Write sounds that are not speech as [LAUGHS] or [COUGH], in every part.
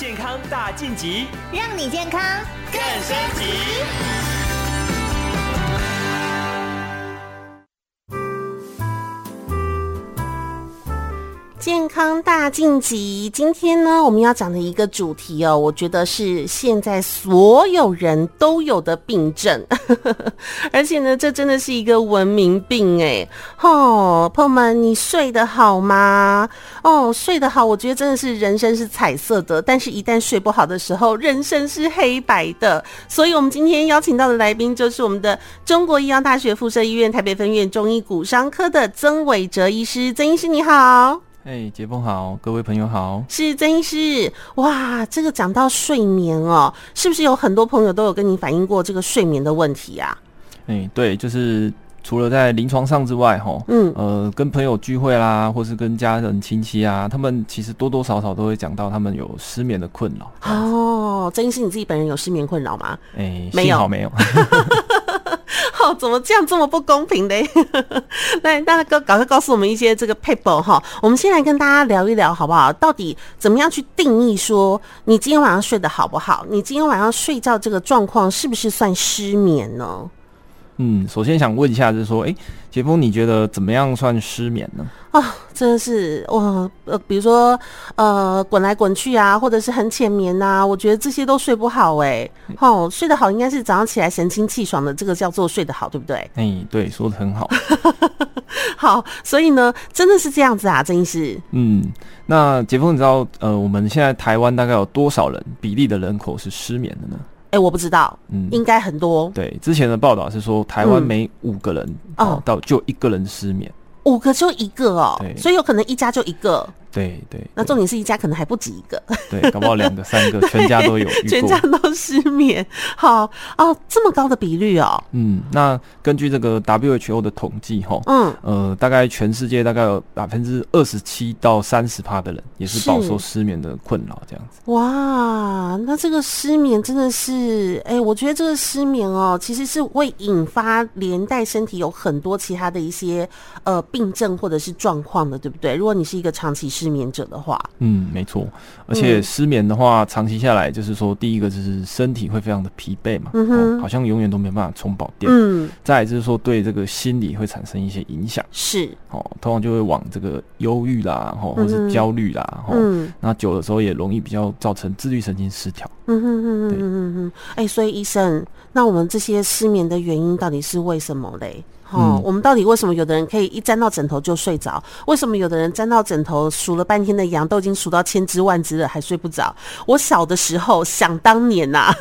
健康大晋级，让你健康更升级。健康大晋级，今天呢，我们要讲的一个主题哦，我觉得是现在所有人都有的病症，[LAUGHS] 而且呢，这真的是一个文明病诶。哦，朋友们，你睡得好吗？哦，睡得好，我觉得真的是人生是彩色的，但是一旦睡不好的时候，人生是黑白的。所以，我们今天邀请到的来宾就是我们的中国医药大学附设医院台北分院中医骨伤科的曾伟哲医师，曾医师你好。哎，杰峰好，各位朋友好，是曾医师。哇，这个讲到睡眠哦，是不是有很多朋友都有跟你反映过这个睡眠的问题啊？哎，对，就是除了在临床上之外，哈，嗯，呃，跟朋友聚会啦，或是跟家人亲戚啊，他们其实多多少少都会讲到他们有失眠的困扰。哦，曾医师，你自己本人有失眠困扰吗？哎，没有，没有。怎么这样这么不公平的？[LAUGHS] 来，大哥赶快告诉我们一些这个 paper 哈。我们先来跟大家聊一聊好不好？到底怎么样去定义说你今天晚上睡得好不好？你今天晚上睡觉这个状况是不是算失眠呢？嗯，首先想问一下，就是说，哎，杰峰，你觉得怎么样算失眠呢？啊、哦，真的是我，呃，比如说，呃，滚来滚去啊，或者是很浅眠呐、啊，我觉得这些都睡不好哎。哦，睡得好应该是早上起来神清气爽的，这个叫做睡得好，对不对？哎，对，说的很好。[LAUGHS] 好，所以呢，真的是这样子啊，曾医师。嗯，那杰峰，你知道，呃，我们现在台湾大概有多少人比例的人口是失眠的呢？哎、欸，我不知道，嗯，应该很多。对，之前的报道是说，台湾每五个人、嗯、哦，到就一个人失眠，五个就一个哦，所以有可能一家就一个。对对，那重点是一家可能还不止一个，对，搞不好两个三个，[LAUGHS] 全家都有，全家都失眠。好哦，这么高的比率哦。嗯，那根据这个 WHO 的统计哈，嗯呃，大概全世界大概有百分之二十七到三十趴的人也是饱受失眠的困扰，这样子。哇，那这个失眠真的是，哎、欸，我觉得这个失眠哦，其实是会引发连带身体有很多其他的一些呃病症或者是状况的，对不对？如果你是一个长期失眠者的话，嗯，没错，而且失眠的话，嗯、长期下来就是说，第一个就是身体会非常的疲惫嘛，嗯哼、哦，好像永远都没办法充饱电，嗯，再来就是说对这个心理会产生一些影响，是，哦，通常就会往这个忧郁啦，哦，或是焦虑啦，嗯，哦、那久的时候也容易比较造成自律神经失调，嗯哼哼哼哼哼，哎，所以医生，那我们这些失眠的原因到底是为什么嘞？哦，嗯、我们到底为什么有的人可以一沾到枕头就睡着？为什么有的人沾到枕头数了半天的羊都已经数到千只万只了还睡不着？我小的时候想当年呐、啊，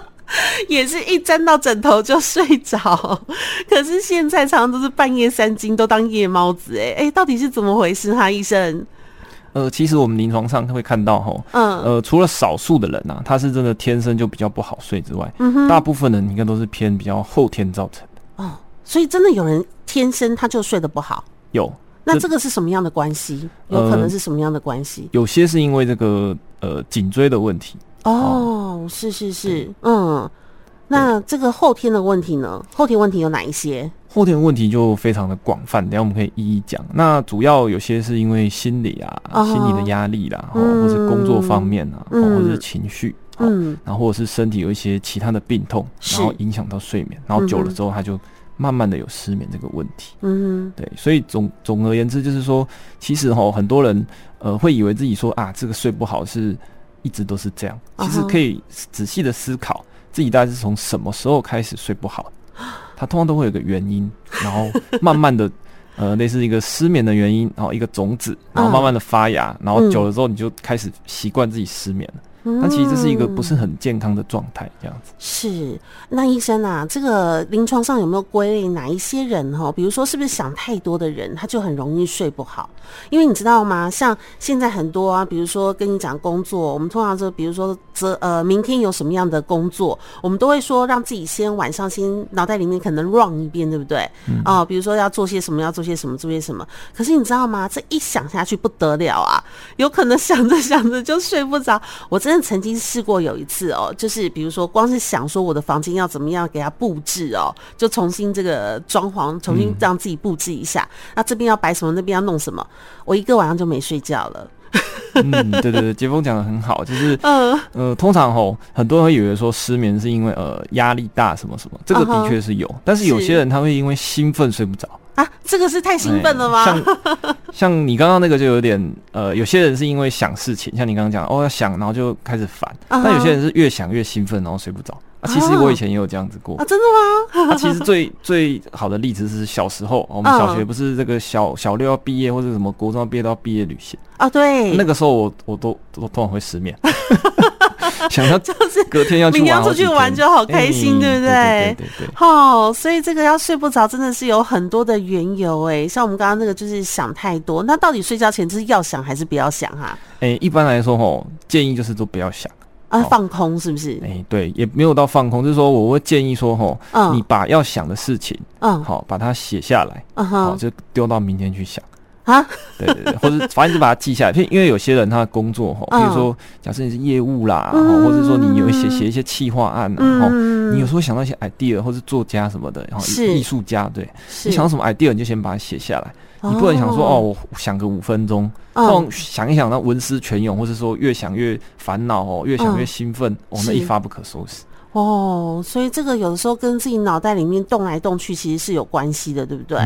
[LAUGHS] 也是一沾到枕头就睡着，可是现在常常都是半夜三更都当夜猫子哎哎，到底是怎么回事哈？医生？呃，其实我们临床上会看到哈，嗯，呃，除了少数的人呐、啊，他是真的天生就比较不好睡之外，嗯，大部分人应该都是偏比较后天造成的哦。所以真的有人天生他就睡得不好？有，那这个是什么样的关系？有可能是什么样的关系？有些是因为这个呃颈椎的问题。哦，是是是，嗯，那这个后天的问题呢？后天问题有哪一些？后天问题就非常的广泛，等下我们可以一一讲。那主要有些是因为心理啊，心理的压力啦，或者是工作方面啊，或者是情绪，嗯，然后或者是身体有一些其他的病痛，然后影响到睡眠，然后久了之后他就。慢慢的有失眠这个问题，嗯，对，所以总总而言之就是说，其实哈很多人呃会以为自己说啊这个睡不好是一直都是这样，其实可以仔细的思考自己大概是从什么时候开始睡不好，它通常都会有个原因，然后慢慢的 [LAUGHS] 呃类似一个失眠的原因，然后一个种子，然后慢慢的发芽，然后久了之后你就开始习惯自己失眠了。那其实这是一个不是很健康的状态，这样子。是，那医生啊，这个临床上有没有归类哪一些人哈？比如说，是不是想太多的人，他就很容易睡不好？因为你知道吗？像现在很多啊，比如说跟你讲工作，我们通常就比如说这呃，明天有什么样的工作，我们都会说让自己先晚上先脑袋里面可能 run 一遍，对不对？啊、嗯呃，比如说要做些什么，要做些什么，做些什么。可是你知道吗？这一想下去不得了啊，有可能想着想着就睡不着。我真的。曾经试过有一次哦，就是比如说，光是想说我的房间要怎么样给它布置哦，就重新这个装潢，重新让自己布置一下。那这边要摆什么，那边要弄什么，我一个晚上就没睡觉了。嗯，对对对，杰峰讲的很好，就是呃呃，通常吼很多人会以为说失眠是因为呃压力大什么什么，这个的确是有，uh huh. 但是有些人他会因为兴奋睡不着啊，这个是太兴奋了吗？像 [LAUGHS] 像你刚刚那个就有点呃，有些人是因为想事情，像你刚刚讲哦要想，然后就开始烦，那、uh huh. 有些人是越想越兴奋，然后睡不着。啊，其实我以前也有这样子过啊，真的吗？[LAUGHS] 啊，其实最最好的例子是小时候，我们小学不是这个小小六要毕业或者什么国中要毕业都要毕业旅行啊，对，那个时候我我都都通常会失眠，[LAUGHS] [LAUGHS] 想要就是隔天要去明天出去玩就好开心，对不对？对对对。好，所以这个要睡不着真的是有很多的缘由哎，像我们刚刚那个就是想太多，那到底睡觉前就是要想还是不要想哈？哎，一般来说吼，建议就是都不要想。啊，放空是不是？哎、欸，对，也没有到放空，就是说，我会建议说，吼，嗯、你把要想的事情，嗯，好，把它写下来，嗯哼，好，就丢到明天去想啊，对对对，或者反正就把它记下来，因为有些人他的工作，哈，比如说，假设你是业务啦，嗯、或者说你有写写一些企划案，然后、嗯、你有时候想到一些 idea，或是作家什么的，然后艺术家，对，你想到什么 idea，你就先把它写下来。你不能想说哦，我想个五分钟，这种想一想，那文思泉涌，或者说越想越烦恼哦，越想越兴奋，哦，那一发不可收拾。哦，所以这个有的时候跟自己脑袋里面动来动去，其实是有关系的，对不对？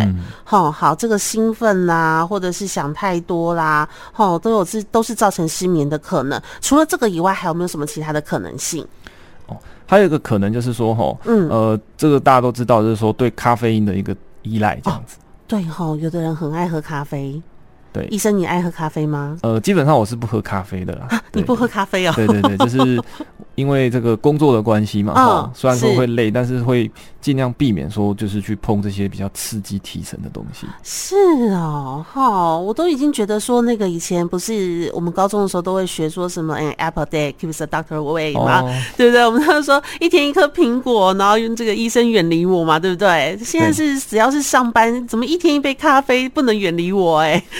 好好，这个兴奋啦，或者是想太多啦，哦，都有是都是造成失眠的可能。除了这个以外，还有没有什么其他的可能性？哦，还有一个可能就是说，哈，嗯，呃，这个大家都知道，就是说对咖啡因的一个依赖，这样子。对哦，有的人很爱喝咖啡。对，医生，你爱喝咖啡吗？呃，基本上我是不喝咖啡的啦。你不喝咖啡哦？对对对，就是因为这个工作的关系嘛。哦，虽然说会累，但是会尽量避免说就是去碰这些比较刺激提神的东西。是哦，哈，我都已经觉得说那个以前不是我们高中的时候都会学说什么，哎，apple day keeps the doctor away 嘛，对不对？我们那时候一天一颗苹果，然后用这个医生远离我嘛，对不对？现在是只要是上班，怎么一天一杯咖啡不能远离我？哎。[LAUGHS]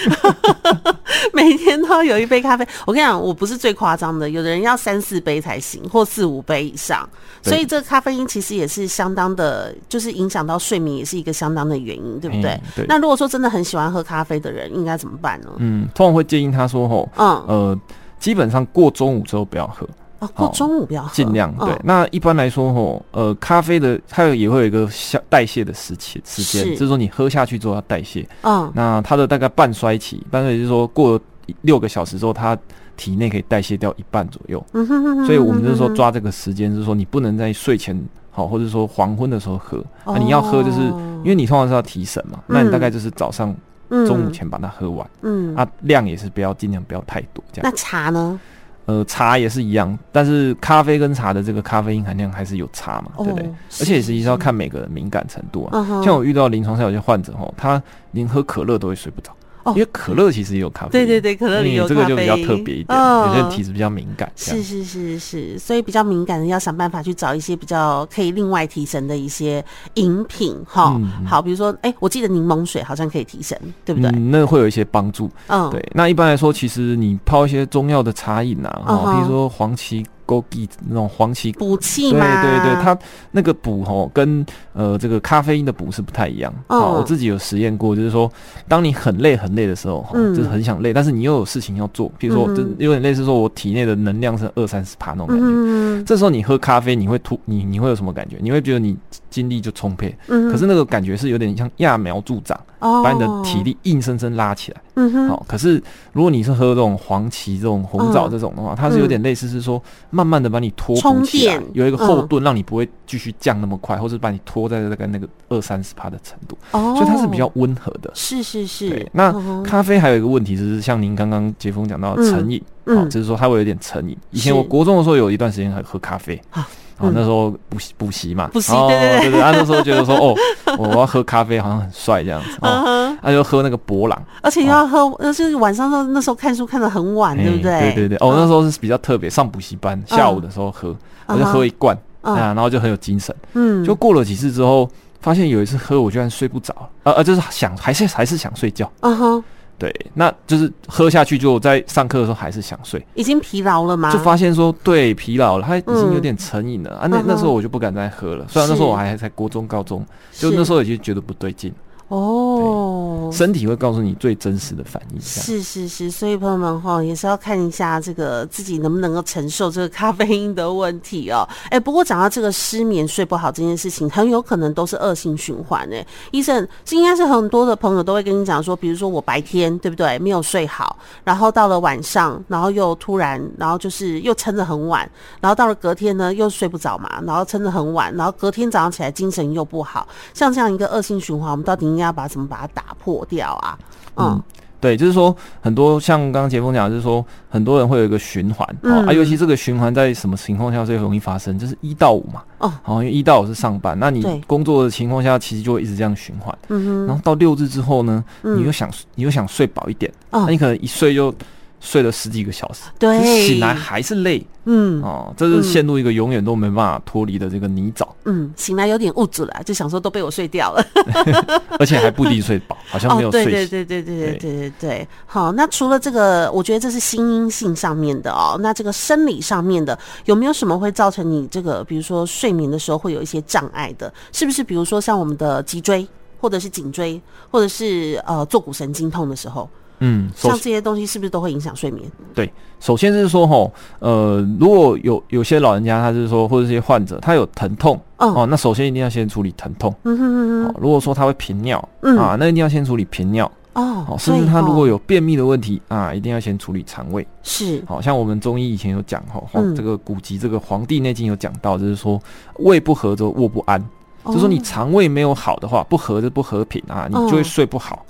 每天都要有一杯咖啡。我跟你讲，我不是最夸张的，有的人要三四杯才行，或四五杯以上。所以这个咖啡因其实也是相当的，就是影响到睡眠，也是一个相当的原因，对不对？嗯、对。那如果说真的很喜欢喝咖啡的人，应该怎么办呢？嗯，通常会建议他说：“吼，嗯，呃，基本上过中午之后不要喝。”哦，过中午不要喝，尽量对。那一般来说，吼，呃，咖啡的它也会有一个消代谢的时期时间，就是说你喝下去之后要代谢。嗯，那它的大概半衰期，半衰期就是说过六个小时之后，它体内可以代谢掉一半左右。嗯哼哼哼。所以我们就是说抓这个时间，就是说你不能在睡前好，或者说黄昏的时候喝。啊你要喝，就是因为你通常是要提神嘛。那你大概就是早上、中午前把它喝完。嗯。啊，量也是不要尽量不要太多这样。那茶呢？呃，茶也是一样，但是咖啡跟茶的这个咖啡因含量还是有差嘛，对不对？而且也是要看每个人敏感程度啊。像我遇到临床上有些患者哦，他连喝可乐都会睡不着。因为可乐其实也有咖啡，对对对，可乐里有咖啡，这个就比较特别一点，有些人体质比较敏感。是是是是，所以比较敏感的要想办法去找一些比较可以另外提神的一些饮品哈。好，比如说，哎，我记得柠檬水好像可以提神，对不对？那会有一些帮助。嗯，对。那一般来说，其实你泡一些中药的茶饮啊，哈，比如说黄芪。枸杞那种黄芪补气吗？对对对，它那个补吼跟呃这个咖啡因的补是不太一样。哦，我自己有实验过，就是说，当你很累很累的时候，嗯，就是很想累，但是你又有事情要做，比如说，就有点类似说我体内的能量是二三十趴那种感觉。嗯，这时候你喝咖啡，你会突你你会有什么感觉？你会觉得你精力就充沛。嗯，可是那个感觉是有点像揠苗助长，把你的体力硬生生拉起来。嗯哼。好，可是如果你是喝这种黄芪、这种红枣这种的话，它是有点类似是说。慢慢的把你拖补起来，有一个后盾，让你不会继续降那么快，或是把你拖在大概那个二三十趴的程度，所以它是比较温和的。是是是。对，那咖啡还有一个问题就是，像您刚刚杰峰讲到的成瘾，好，就是说它会有点成瘾。以前我国中的时候有一段时间还喝咖啡，啊，那时候补习补习嘛，补习对对对。对，那时候觉得说哦，我要喝咖啡好像很帅这样子，啊，那就喝那个博朗，而且要喝，那是晚上那那时候看书看得很晚，对不对？对对对，哦，那时候是比较特别，上补习班下午的时候喝，我就喝一罐，啊，然后就很有精神，嗯，就过了几次之后，发现有一次喝我居然睡不着，呃呃，就是想还是还是想睡觉，嗯哼。对，那就是喝下去就在上课的时候还是想睡，已经疲劳了吗？就发现说对疲劳了，他已经有点成瘾了、嗯、啊。那那时候我就不敢再喝了，虽然那时候我还才国中高中，就那时候已经觉得不对劲。哦，身体会告诉你最真实的反应。是是是，所以朋友们哈，也是要看一下这个自己能不能够承受这个咖啡因的问题哦。哎、欸，不过讲到这个失眠睡不好这件事情，很有可能都是恶性循环哎。医生，这应该是很多的朋友都会跟你讲说，比如说我白天对不对没有睡好，然后到了晚上，然后又突然，然后就是又撑得很晚，然后到了隔天呢又睡不着嘛，然后撑得很晚，然后隔天早上起来精神又不好，像这样一个恶性循环，我们到底应该要把怎么把它打破掉啊？嗯，嗯对，就是说很多像刚刚杰峰讲，就是说很多人会有一个循环、啊，尤其这个循环在什么情况下最容易发生？就是一到五嘛，哦，哦，因为一到五是上班，那你工作的情况下其实就会一直这样循环，嗯哼，然后到六日之后呢，嗯、你又想你又想睡饱一点，哦，那你可能一睡就。睡了十几个小时，对，醒来还是累，嗯，哦，这是陷入一个永远都没办法脱离的这个泥沼，嗯，醒来有点物质了，就想说都被我睡掉了，[LAUGHS] 而且还不一定睡饱，[LAUGHS] 好像没有睡，对对对对对对。对对对，好，那除了这个，我觉得这是心因性上面的哦，那这个生理上面的有没有什么会造成你这个，比如说睡眠的时候会有一些障碍的，是不是？比如说像我们的脊椎，或者是颈椎，或者是呃坐骨神经痛的时候。嗯，像这些东西是不是都会影响睡眠？对，首先是说齁，呃，如果有有些老人家，他是说或者是些患者，他有疼痛，哦，哦，那首先一定要先处理疼痛。嗯哼哼哼。如果说他会频尿，嗯啊，那一定要先处理频尿。哦，甚至他如果有便秘的问题啊，一定要先处理肠胃。是，好像我们中医以前有讲齁，这个古籍这个《黄帝内经》有讲到，就是说胃不和则卧不安，就是说你肠胃没有好的话，不和就不和平啊，你就会睡不好。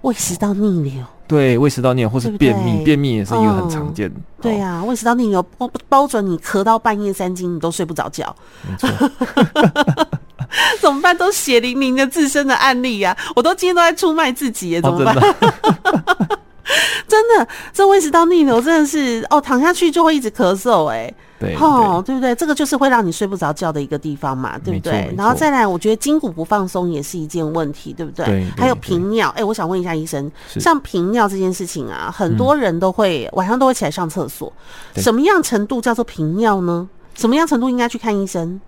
胃食道逆流，对，胃食道逆流或是便秘，对对便秘也是一个很常见的。嗯、对呀、啊，胃食道逆流包包准你咳到半夜三更，你都睡不着觉。没错，[LAUGHS] 怎么办？都血淋淋的自身的案例呀、啊，我都今天都在出卖自己耶，怎么办？[LAUGHS] 哦 [LAUGHS] 真的，这胃食道逆流真的是哦，躺下去就会一直咳嗽，哎，对，哦，对不对？这个就是会让你睡不着觉的一个地方嘛，对不对？然后再来，我觉得筋骨不放松也是一件问题，对不对？对，还有频尿，哎，我想问一下医生，像频尿这件事情啊，很多人都会晚上都会起来上厕所，什么样程度叫做频尿呢？什么样程度应该去看医生？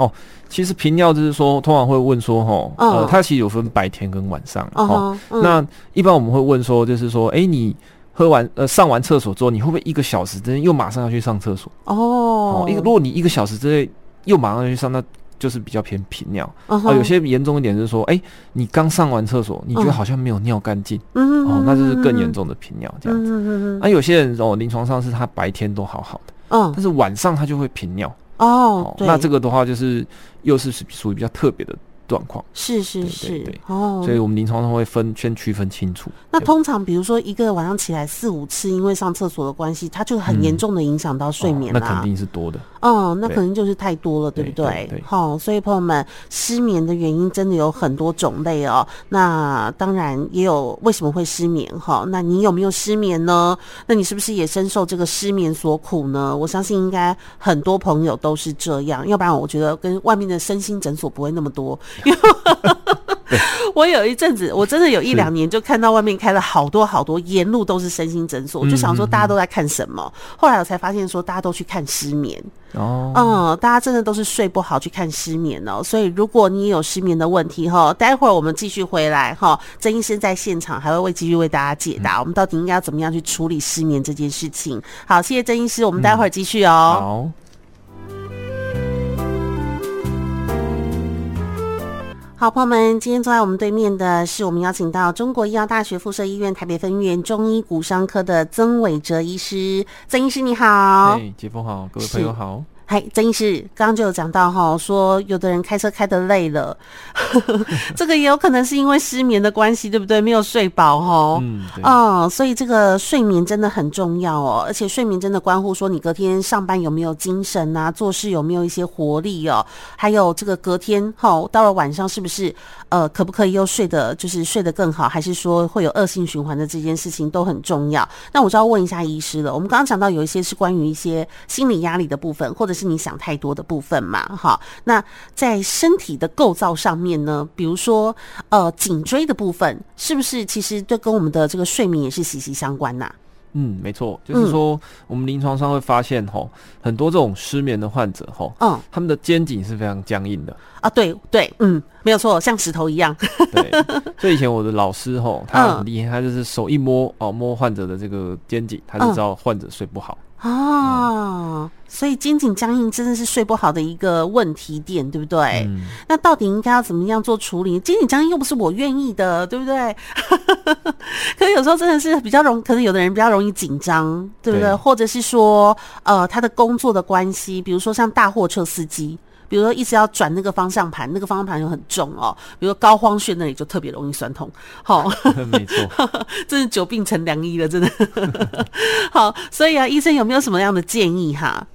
哦，其实频尿就是说，通常会问说，哈，呃，它其实有分白天跟晚上，哦，那一般我们会问说，就是说，哎，你喝完呃上完厕所之后，你会不会一个小时之内又马上要去上厕所？哦，一个如果你一个小时之内又马上要去上，那就是比较偏频尿。哦，有些严重一点就是说，哎，你刚上完厕所，你觉得好像没有尿干净，哦，那就是更严重的频尿这样子。那有些人哦，临床上是他白天都好好的，嗯，但是晚上他就会频尿。哦，那这个的话就是又是属属于比较特别的。状况是是是哦，所以我们临床上会分先区分清楚。那通常比如说一个晚上起来四五次，因为上厕所的关系，它就很严重的影响到睡眠了。那肯定是多的。嗯，那可能就是太多了，对不对？好，所以朋友们，失眠的原因真的有很多种类哦。那当然也有为什么会失眠哈？那你有没有失眠呢？那你是不是也深受这个失眠所苦呢？我相信应该很多朋友都是这样，要不然我觉得跟外面的身心诊所不会那么多。因 [LAUGHS] 为我有一阵子，我真的有一两年就看到外面开了好多好多，沿路都是身心诊所，我就想说大家都在看什么。后来我才发现说，大家都去看失眠哦，嗯，大家真的都是睡不好去看失眠哦。所以如果你也有失眠的问题哈，待会儿我们继续回来哈，曾医生在现场还会为继续为大家解答，我们到底应该要怎么样去处理失眠这件事情。好，谢谢曾医师，我们待会儿继续哦。好。好，朋友们，今天坐在我们对面的是我们邀请到中国医药大学附设医院台北分院中医骨伤科的曾伟哲医师。曾医师你好，哎，杰峰好，各位朋友好。嗨，曾医师，刚刚就有讲到哈，说有的人开车开的累了，[LAUGHS] 这个也有可能是因为失眠的关系，对不对？没有睡饱哈，嗯，嗯，所以这个睡眠真的很重要哦，而且睡眠真的关乎说你隔天上班有没有精神啊，做事有没有一些活力哦，还有这个隔天哈，到了晚上是不是呃，可不可以又睡得就是睡得更好，还是说会有恶性循环的这件事情都很重要。那我就要问一下医师了，我们刚刚讲到有一些是关于一些心理压力的部分，或者是。是你想太多的部分嘛？哈，那在身体的构造上面呢，比如说呃，颈椎的部分，是不是其实都跟我们的这个睡眠也是息息相关呐？嗯，没错，就是说我们临床上会发现吼，很多这种失眠的患者吼，嗯，他们的肩颈是非常僵硬的啊。对对，嗯，没有错，像石头一样。[LAUGHS] 对，所以以前我的老师吼，他很厉害，他就是手一摸哦，摸患者的这个肩颈，他就知道患者睡不好。哦，嗯、所以肩颈僵硬真的是睡不好的一个问题点，对不对？嗯、那到底应该要怎么样做处理？肩颈僵硬又不是我愿意的，对不对？[LAUGHS] 可是有时候真的是比较容，可能有的人比较容易紧张，对不对？对，或者是说，呃，他的工作的关系，比如说像大货车司机。比如说一直要转那个方向盘，那个方向盘又很重哦。比如说高荒穴那里就特别容易酸痛，好，[LAUGHS] 没错，[LAUGHS] 真是久病成良医了，真的。[LAUGHS] 好，所以啊，医生有没有什么样的建议哈？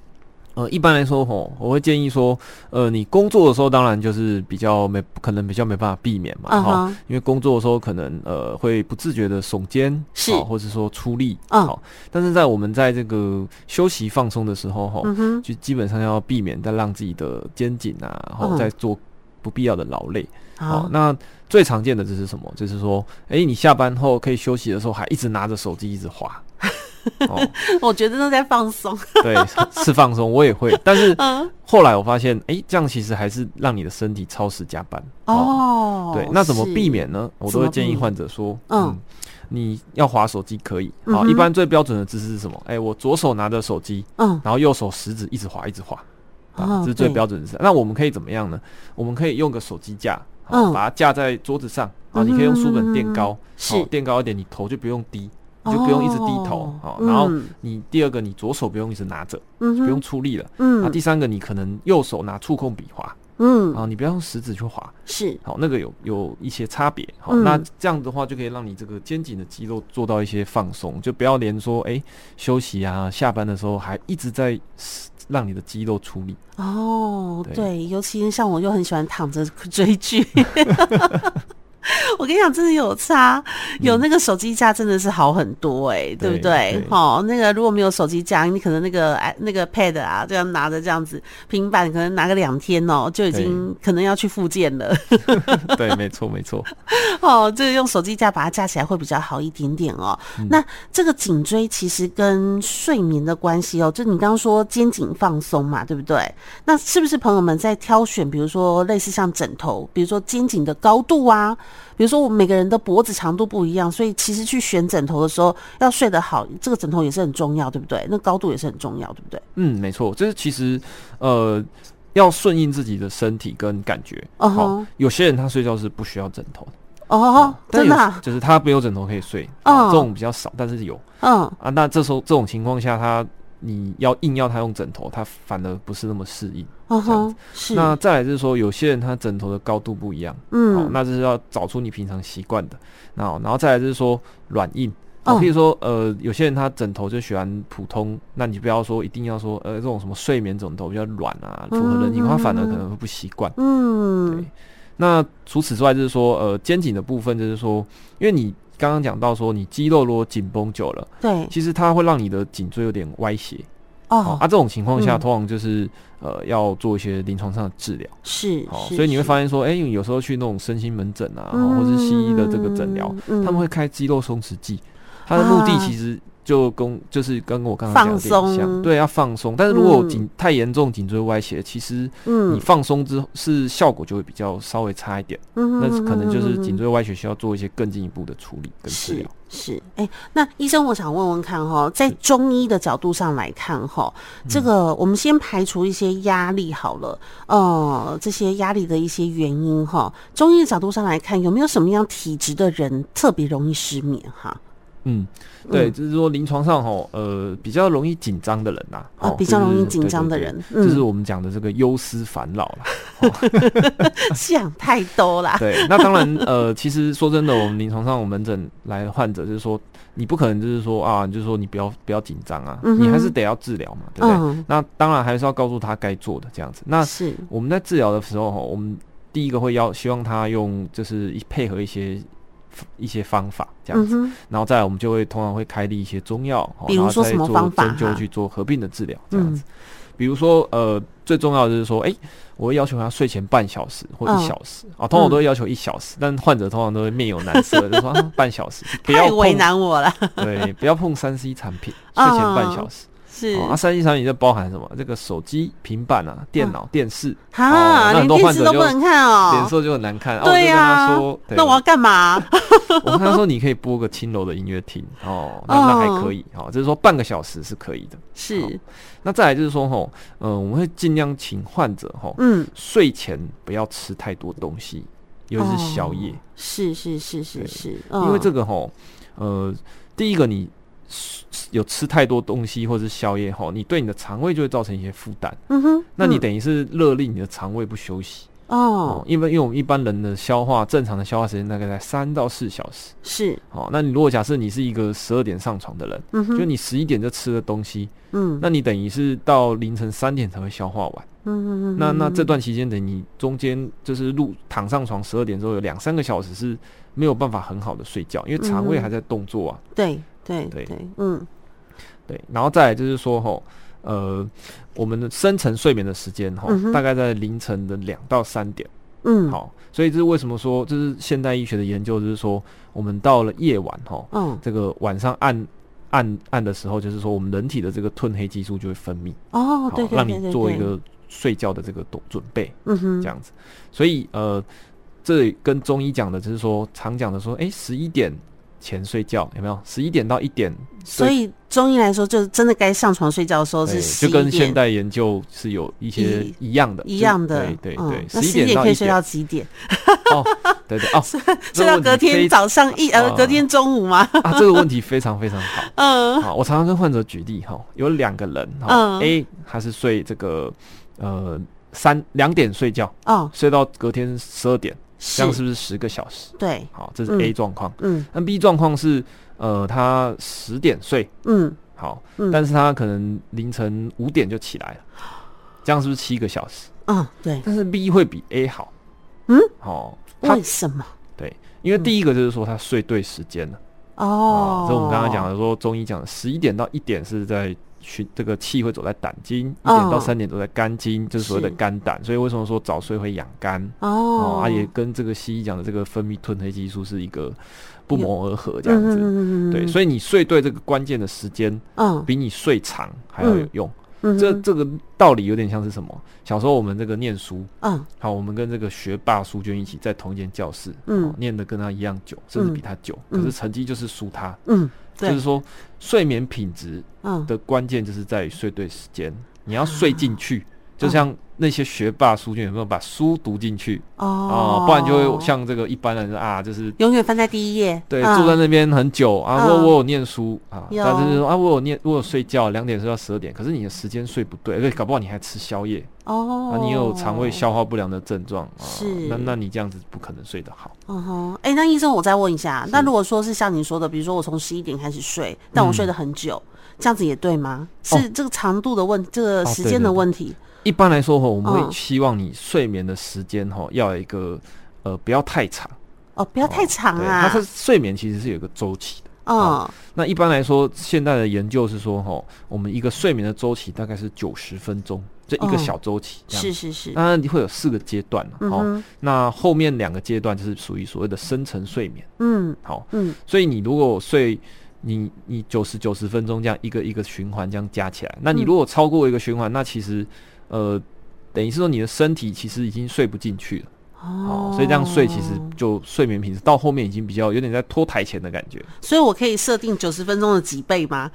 呃，一般来说吼，我会建议说，呃，你工作的时候当然就是比较没可能比较没办法避免嘛，哈、uh huh. 因为工作的时候可能呃会不自觉的耸肩，是，或者说出力，好、uh，huh. 但是在我们在这个休息放松的时候哈，uh huh. 就基本上要避免再让自己的肩颈啊，然后再做不必要的劳累，好、uh，huh. 那最常见的这是什么？就是说，哎、欸，你下班后可以休息的时候，还一直拿着手机一直滑。哦、[LAUGHS] 我觉得都在放松，[LAUGHS] 对，是放松，我也会。[LAUGHS] 但是后来我发现，哎、欸，这样其实还是让你的身体超时加班。哦，对，那怎么避免呢？我都会建议患者说，嗯，嗯，你要滑手机可以，好，嗯、一般最标准的姿势是什么？哎、欸，我左手拿着手机，嗯，然后右手食指一直滑，一直滑，啊，这是最标准的姿势。那我们可以怎么样呢？我们可以用个手机架，嗯，把它架在桌子上，啊，你可以用书本垫高，是垫高一点，你头就不用低。你就不用一直低头，好，然后你第二个，你左手不用一直拿着，嗯，不用出力了，嗯，那第三个，你可能右手拿触控笔划，嗯，啊，你不要用食指去划，是，好，那个有有一些差别，好，那这样的话就可以让你这个肩颈的肌肉做到一些放松，就不要连说，哎，休息啊，下班的时候还一直在让你的肌肉出力。哦，对，尤其像我就很喜欢躺着 [LAUGHS] 追剧。[LAUGHS] [LAUGHS] 我跟你讲，真的有差，有那个手机架真的是好很多哎、欸，嗯、对不对？哦，那个如果没有手机架，你可能那个哎那个 pad 啊，这样拿着这样子，平板可能拿个两天哦，就已经可能要去复健了。[LAUGHS] 对，没错没错。[LAUGHS] 哦，这个用手机架把它架起来会比较好一点点哦。嗯、那这个颈椎其实跟睡眠的关系哦，就你刚刚说肩颈放松嘛，对不对？那是不是朋友们在挑选，比如说类似像枕头，比如说肩颈的高度啊？比如说，我们每个人的脖子长度不一样，所以其实去选枕头的时候要睡得好，这个枕头也是很重要，对不对？那高度也是很重要，对不对？嗯，没错，就是其实呃，要顺应自己的身体跟感觉。哦、uh，huh. 有些人他睡觉是不需要枕头的。哦、uh，huh. 真的、啊，就是他没有枕头可以睡。哦、uh，huh. 这种比较少，但是有。嗯、uh. 啊，那这时候这种情况下，他。你要硬要他用枕头，他反而不是那么适应。哦吼，是。那再来就是说，有些人他枕头的高度不一样，嗯，好，那就是要找出你平常习惯的。然后，然后再来就是说软硬。哦，譬如说，呃，有些人他枕头就喜欢普通，那你不要说一定要说，呃，这种什么睡眠枕头比较软啊，符合人体，他反而可能会不习惯。嗯，对。那除此之外，就是说，呃，肩颈的部分，就是说，因为你。刚刚讲到说，你肌肉如果紧绷久了，对，其实它会让你的颈椎有点歪斜。哦。啊，这种情况下，通常就是呃要做一些临床上的治疗，是，哦，所以你会发现说，哎，有时候去那种身心门诊啊，或者是西医的这个诊疗，他们会开肌肉松弛剂，它的目的其实。就跟就是跟我刚刚讲的像，对，要放松。但是如果颈太严重，颈椎歪斜，其实你放松之后是效果就会比较稍微差一点。嗯，那可能就是颈椎歪斜需要做一些更进一步的处理跟治疗。是，哎，那医生，我想问问看哈，在中医的角度上来看哈，这个我们先排除一些压力好了，呃，这些压力的一些原因哈，中医的角度上来看，有没有什么样体质的人特别容易失眠哈？嗯，对，就是说临床上吼，呃，比较容易紧张的人呐，啊，比较容易紧张的人，就是我们讲的这个忧思烦恼啦，[LAUGHS] 想太多啦。对，那当然，呃，其实说真的，我们临床上我们门诊来的患者，就是说，你不可能就是说啊，就是说你不要不要紧张啊，你还是得要治疗嘛，对不对？那当然还是要告诉他该做的这样子。那是我们在治疗的时候，我们第一个会要希望他用，就是配合一些。一些方法这样子，嗯、然后再来我们就会通常会开立一些中药，比如说什么方法，然后再做针灸去做合并的治疗这样子。嗯、比如说呃，最重要的就是说，哎、欸，我会要求他睡前半小时或一小时啊、哦，通常都会要求一小时，嗯、但患者通常都会面有难色，[LAUGHS] 就说、啊、半小时，不要为难我了。对，不要碰三 C 产品，[LAUGHS] 睡前半小时。嗯是啊，三 C 产品就包含什么？这个手机、平板啊、电脑、电视，哈，连电视都不能看哦，脸色就很难看。对呀，那我要干嘛？[LAUGHS] 我跟他说，你可以播个轻柔的音乐听哦，那那还可以。哈，就是说半个小时是可以的。是，那再来就是说吼，嗯，我们会尽量请患者吼，嗯，睡前不要吃太多东西，尤其是宵夜。是是是是是，因为这个吼，呃，第一个你。有吃太多东西或者是宵夜后，你对你的肠胃就会造成一些负担。嗯哼，那你等于是勒令你的肠胃不休息哦。因为因为我们一般人的消化正常的消化时间大概在三到四小时。是哦，那你如果假设你是一个十二点上床的人，嗯哼，就你十一点就吃了东西，嗯，那你等于是到凌晨三点才会消化完。嗯哼嗯，那那这段期间等于你中间就是入躺上床十二点之后有两三个小时是没有办法很好的睡觉，因为肠胃还在动作啊。对。对对对，嗯，对，然后再来就是说吼，呃，我们的深层睡眠的时间吼，大概在凌晨的两到三点，嗯，好，所以这是为什么说，这是现代医学的研究，就是说，我们到了夜晚哈，嗯，这个晚上暗暗暗的时候，就是说，我们人体的这个褪黑激素就会分泌，哦，对，让你做一个睡觉的这个准备，嗯哼，这样子，所以呃，这跟中医讲的就是说，常讲的说，哎，十一点。前睡觉有没有？十一点到一点，所以中医来说，就真的该上床睡觉的时候是就跟现代研究是有一些一样的，一样的，对对对。十一点也可以睡到几点？哦，对对哦，[LAUGHS] 睡到隔天早上一呃，隔天中午吗？啊，这个问题非常非常好。[LAUGHS] 嗯，好，我常常跟患者举例哈，有两个人哈，A 他是睡这个呃三两点睡觉，哦，睡到隔天十二点。这样是不是十个小时？对，好，这是 A 状况。嗯，那 B 状况是，呃，他十点睡，嗯，好，但是他可能凌晨五点就起来了，这样是不是七个小时？嗯，对。但是 B 会比 A 好，嗯，好，为什么？对，因为第一个就是说他睡对时间了。哦，这我们刚刚讲的说中医讲的十一点到一点是在。去这个气会走在胆经，一点到三点走在肝经，oh, 就是所谓的肝胆。所以为什么说早睡会养肝？Oh, 哦，啊，也跟这个西医讲的这个分泌褪黑激素是一个不谋而合这样子。嗯、对，所以你睡对这个关键的时间，嗯，比你睡长还要有用。嗯、这这个道理有点像是什么？小时候我们这个念书，嗯，好，我们跟这个学霸书娟一起在同一间教室，嗯，念的跟他一样久，甚至比他久，嗯、可是成绩就是输他，嗯。就是说，睡眠品质的关键就是在于睡对时间，你要睡进去，就像那些学霸书卷有没有把书读进去？哦，不然就会像这个一般人啊，就是永远翻在第一页，对，坐在那边很久啊。我我有念书啊，但是说啊，我有念，我有睡觉，两点睡到十二点，可是你的时间睡不对，而且搞不好你还吃宵夜哦，啊，你有肠胃消化不良的症状，是，那那你这样子不可能睡得好。嗯哼，哎，那医生，我再问一下，那如果说是像你说的，比如说我从十一点开始睡，但我睡得很久，这样子也对吗？是这个长度的问题，这个时间的问题。一般来说哈，我们会希望你睡眠的时间哈，要有一个呃不要太长哦，不要太长啊。它是睡眠其实是有一个周期的哦。那一般来说，现在的研究是说哈，我们一个睡眠的周期大概是九十分钟，这一个小周期。是是是。当然你会有四个阶段哦。那后面两个阶段就是属于所谓的深层睡眠。嗯，好，嗯，所以你如果睡你你九十九十分钟这样一个一个循环这样加起来，那你如果超过一个循环，那其实。呃，等于是说你的身体其实已经睡不进去了。哦，所以这样睡其实就睡眠品质到后面已经比较有点在拖台前的感觉。所以我可以设定九十分钟的几倍吗？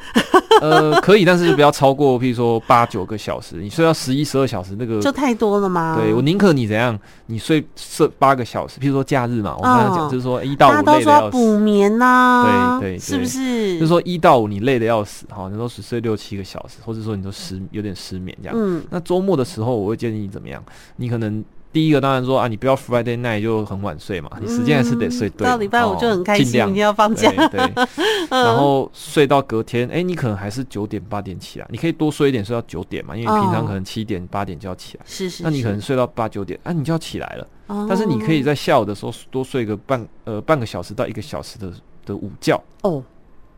呃，可以，但是不要超过，譬如说八九个小时。你睡到十一、十二小时，那个就太多了吗？对，我宁可你怎样，你睡设八个小时，譬如说假日嘛，我刚才讲就是说一到五累的要死，补眠呐，对对，是不是？就是说一到五你累的要死，哈，你都只睡六七个小时，或者说你都失有点失眠这样。嗯，那周末的时候，我会建议你怎么样？你可能。第一个当然说啊，你不要 Friday night 就很晚睡嘛，你时间还是得睡对。到礼拜五就很开心，尽量一定要放假。对，[LAUGHS] 然后睡到隔天，哎，你可能还是九点八点起来，你可以多睡一点，睡到九点嘛，因为平常可能七点八点就要起来。是是。那你可能睡到八九点，啊，你就要起来了。但是你可以在下午的时候多睡个半呃半个小时到一个小时的的午觉。哦。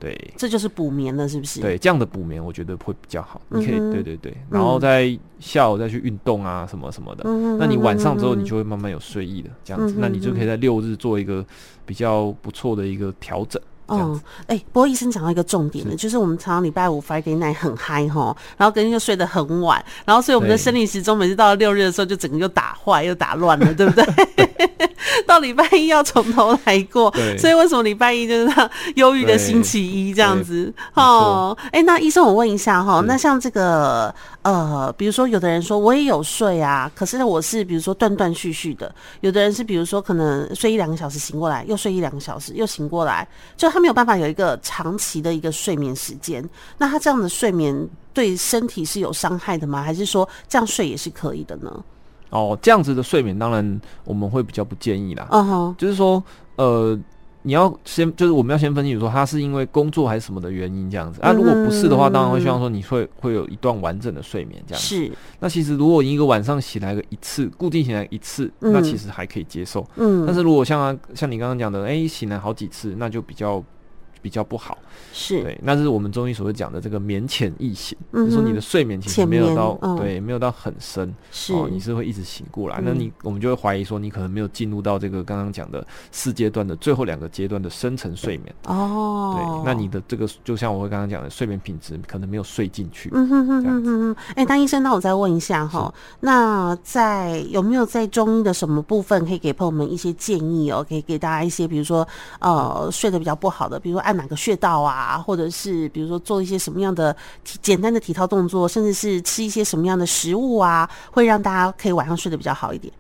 对，这就是补眠了，是不是？对，这样的补眠我觉得会比较好。你可以，对对对，然后在下午再去运动啊，什么什么的。那你晚上之后，你就会慢慢有睡意的这样子。那你就可以在六日做一个比较不错的一个调整。嗯，哎、欸，不过医生讲到一个重点呢，就是我们常常礼拜五 Friday night 很嗨哈，然后隔天又睡得很晚，然后所以我们的生理时钟每次到了六日的时候，就整个又打坏又打乱了，[LAUGHS] 对不对？[LAUGHS] 到礼拜一要从头来过，所以为什么礼拜一就是他忧郁的星期一这样子？哦，哎、欸，那医生我问一下哈，那像这个呃，比如说有的人说我也有睡啊，可是我是比如说断断续续的，有的人是比如说可能睡一两个小时醒过来，又睡一两个小时又醒过来，就他没有办法有一个长期的一个睡眠时间。那他这样的睡眠对身体是有伤害的吗？还是说这样睡也是可以的呢？哦，这样子的睡眠当然我们会比较不建议啦。嗯哼，就是说，呃，你要先，就是我们要先分析说，他是因为工作还是什么的原因这样子。啊，如果不是的话，当然会希望说你会会有一段完整的睡眠这样子。是。那其实如果一个晚上醒来个一次，固定醒来一次，那其实还可以接受。嗯。但是如果像啊像你刚刚讲的，哎，醒来好几次，那就比较。比较不好，是。对，那是我们中医所谓讲的这个眠浅易醒，就是说你的睡眠其实没有到，对，没有到很深，是，你是会一直醒过来，那你我们就会怀疑说你可能没有进入到这个刚刚讲的四阶段的最后两个阶段的深层睡眠。哦，对，那你的这个就像我会刚刚讲的睡眠品质可能没有睡进去，嗯哼哼哼哼，哎，当医生，那我再问一下哈，那在有没有在中医的什么部分可以给朋友们一些建议哦？可以给大家一些，比如说呃睡得比较不好的，比如说按哪个穴道啊，或者是比如说做一些什么样的简单的体操动作，甚至是吃一些什么样的食物啊，会让大家可以晚上睡得比较好一点。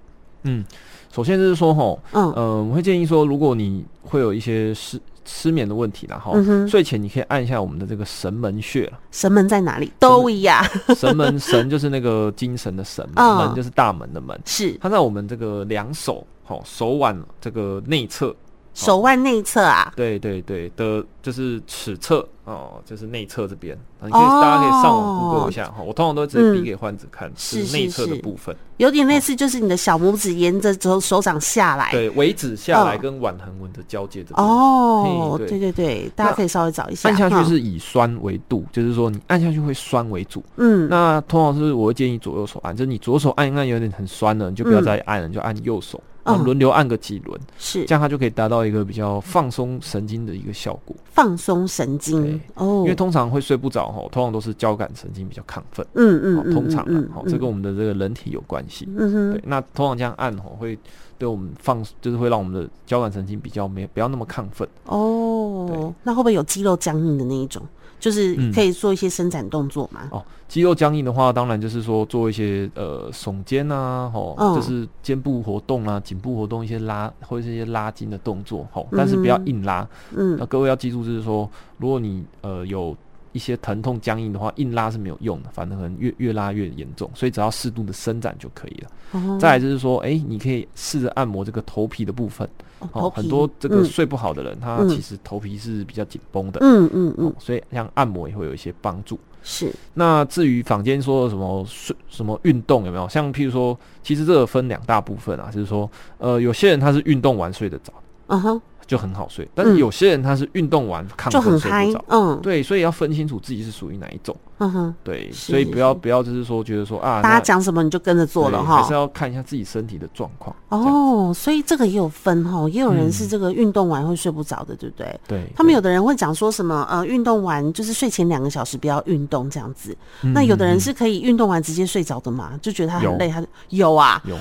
嗯，首先就是说吼，嗯呃，我会建议说，如果你会有一些失失眠的问题，然后、嗯、睡前你可以按一下我们的这个神门穴。神门在哪里？都一样。神门神就是那个精神的神，[LAUGHS] 嗯、门就是大门的门。是它在我们这个两手吼手腕这个内侧。手腕内侧啊，对对对的，就是尺侧哦，就是内侧这边，你可以大家可以上网 Google 一下哈。我通常都直接比给患者看，是内侧的部分，有点类似，就是你的小拇指沿着手手掌下来，对，尾指下来跟腕横纹的交界这边。哦，对。对对，大家可以稍微找一下。按下去是以酸为度，就是说你按下去会酸为主。嗯，那通常是我会建议左右手按，就是你左手按一按有点很酸了，你就不要再按了，你就按右手。轮流按个几轮，是这样，它就可以达到一个比较放松神经的一个效果。放松神经哦，因为通常会睡不着哈，通常都是交感神经比较亢奋。嗯嗯，通常啊，好，这跟我们的这个人体有关系。嗯哼，对，那通常这样按吼，会对我们放，就是会让我们的交感神经比较没不要那么亢奋。哦，对，那会不会有肌肉僵硬的那一种？就是可以做一些伸展动作嘛？哦，肌肉僵硬的话，当然就是说做一些呃耸肩啊，吼，就是肩部活动啊，颈部活动一些拉或者是一些拉筋的动作，吼，但是不要硬拉。嗯，那各位要记住，就是说，如果你呃有一些疼痛僵硬的话，硬拉是没有用的，反正可能越越拉越严重，所以只要适度的伸展就可以了。哦，再来就是说，哎，你可以试着按摩这个头皮的部分。哦，很多这个睡不好的人，他其实头皮是比较紧绷的。嗯嗯嗯，所以像按摩也会有一些帮助。是。那至于坊间说的什么睡什么运动有没有？像譬如说，其实这个分两大部分啊，就是说，呃，有些人他是运动完睡得着。嗯哼。就很好睡，但是有些人他是运动完亢奋睡不着，嗯，对，所以要分清楚自己是属于哪一种，嗯哼，对，所以不要不要就是说觉得说啊，大家讲什么你就跟着做了哈，还是要看一下自己身体的状况。哦，所以这个也有分哈，也有人是这个运动完会睡不着的，对不对？对，他们有的人会讲说什么呃，运动完就是睡前两个小时不要运动这样子，那有的人是可以运动完直接睡着的嘛，就觉得他很累，他有啊，有。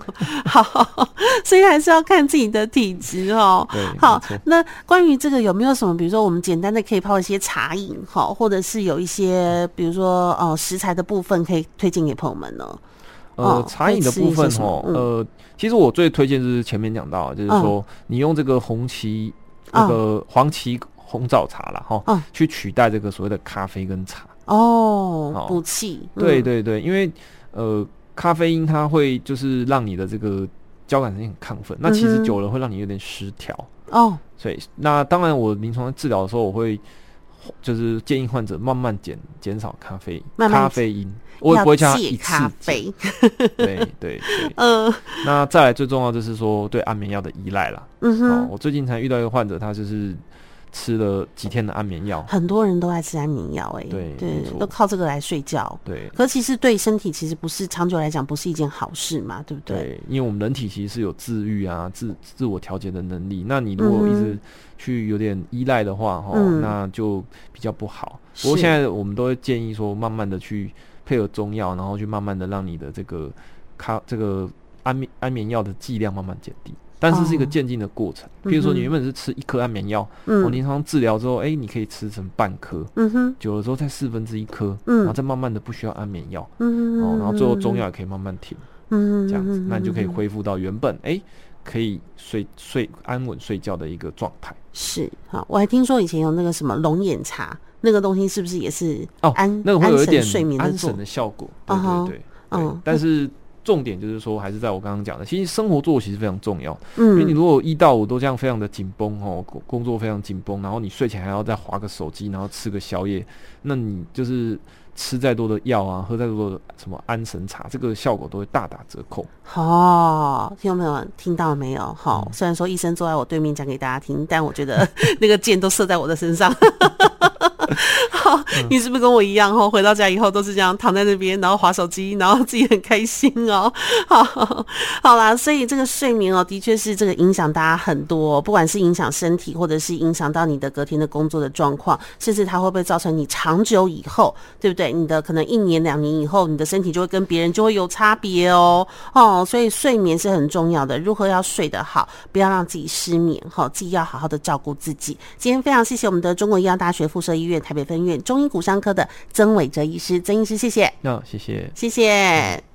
[LAUGHS] 好，所以还是要看自己的体质哦。对，好，那关于这个有没有什么，比如说我们简单的可以泡一些茶饮，哈，或者是有一些，比如说哦食材的部分可以推荐给朋友们呢？呃，茶饮的部分哦，呃，其实我最推荐就是前面讲到，就是说你用这个红芪那个黄芪红枣茶了哈，嗯，去取代这个所谓的咖啡跟茶哦，补气。对对对，因为呃。咖啡因它会就是让你的这个交感神经很亢奋，那其实久了会让你有点失调哦。所以那当然我临床治疗的时候，我会就是建议患者慢慢减减少咖啡慢慢咖啡因，我也不会叫他一次咖啡。对对对，[LAUGHS] 嗯。呃、那再来最重要就是说对安眠药的依赖啦。嗯哼。我最近才遇到一个患者，他就是吃了几天的安眠药。很多人都爱吃安眠药，哎，对对，都靠这个来睡觉。对，可其实对身体其实不是长久来讲不是一件好事嘛，对不对？对，因为我们人体其实是有自愈啊、自自我调节的能力。那你如果一直去有点依赖的话，哈、嗯，那就比较不好。不过现在我们都会建议说，慢慢的去配合中药，然后去慢慢的让你的这个咖这个安眠安眠药的剂量慢慢减低。但是是一个渐进的过程，比、哦、如说你原本是吃一颗安眠药，嗯，临床治疗之后，哎、欸，你可以吃成半颗，嗯哼，久了之后再四分之一颗，嗯，然后再慢慢的不需要安眠药，嗯哼，哦，然后最后中药也可以慢慢停，嗯，这样子，那你就可以恢复到原本哎、欸、可以睡睡安稳睡觉的一个状态。是，好，我还听说以前有那个什么龙眼茶，那个东西是不是也是哦安哦，那个会有一点睡眠安神的效果，对对对，对，嗯，但是。重点就是说，还是在我刚刚讲的，其实生活作息是非常重要。嗯，因为你如果一到五都这样非常的紧绷哦，工作非常紧绷，然后你睡前还要再划个手机，然后吃个宵夜，那你就是吃再多的药啊，喝再多的什么安神茶，这个效果都会大打折扣。哦，听到没有？听到没有？好，虽然说医生坐在我对面讲给大家听，但我觉得 [LAUGHS] 那个箭都射在我的身上。[LAUGHS] 好，你是不是跟我一样？哈，回到家以后都是这样躺在那边，然后滑手机，然后自己很开心哦。[LAUGHS] 好，好啦，所以这个睡眠哦，的确是这个影响大家很多，不管是影响身体，或者是影响到你的隔天的工作的状况，甚至它会不会造成你长久以后，对不对？你的可能一年两年以后，你的身体就会跟别人就会有差别哦。哦，所以睡眠是很重要的，如何要睡得好，不要让自己失眠，哈，自己要好好的照顾自己。今天非常谢谢我们的中国医药大学附设医院台北分院中医骨伤科的曾伟哲医师，曾医师谢谢。那、哦、谢谢，谢谢。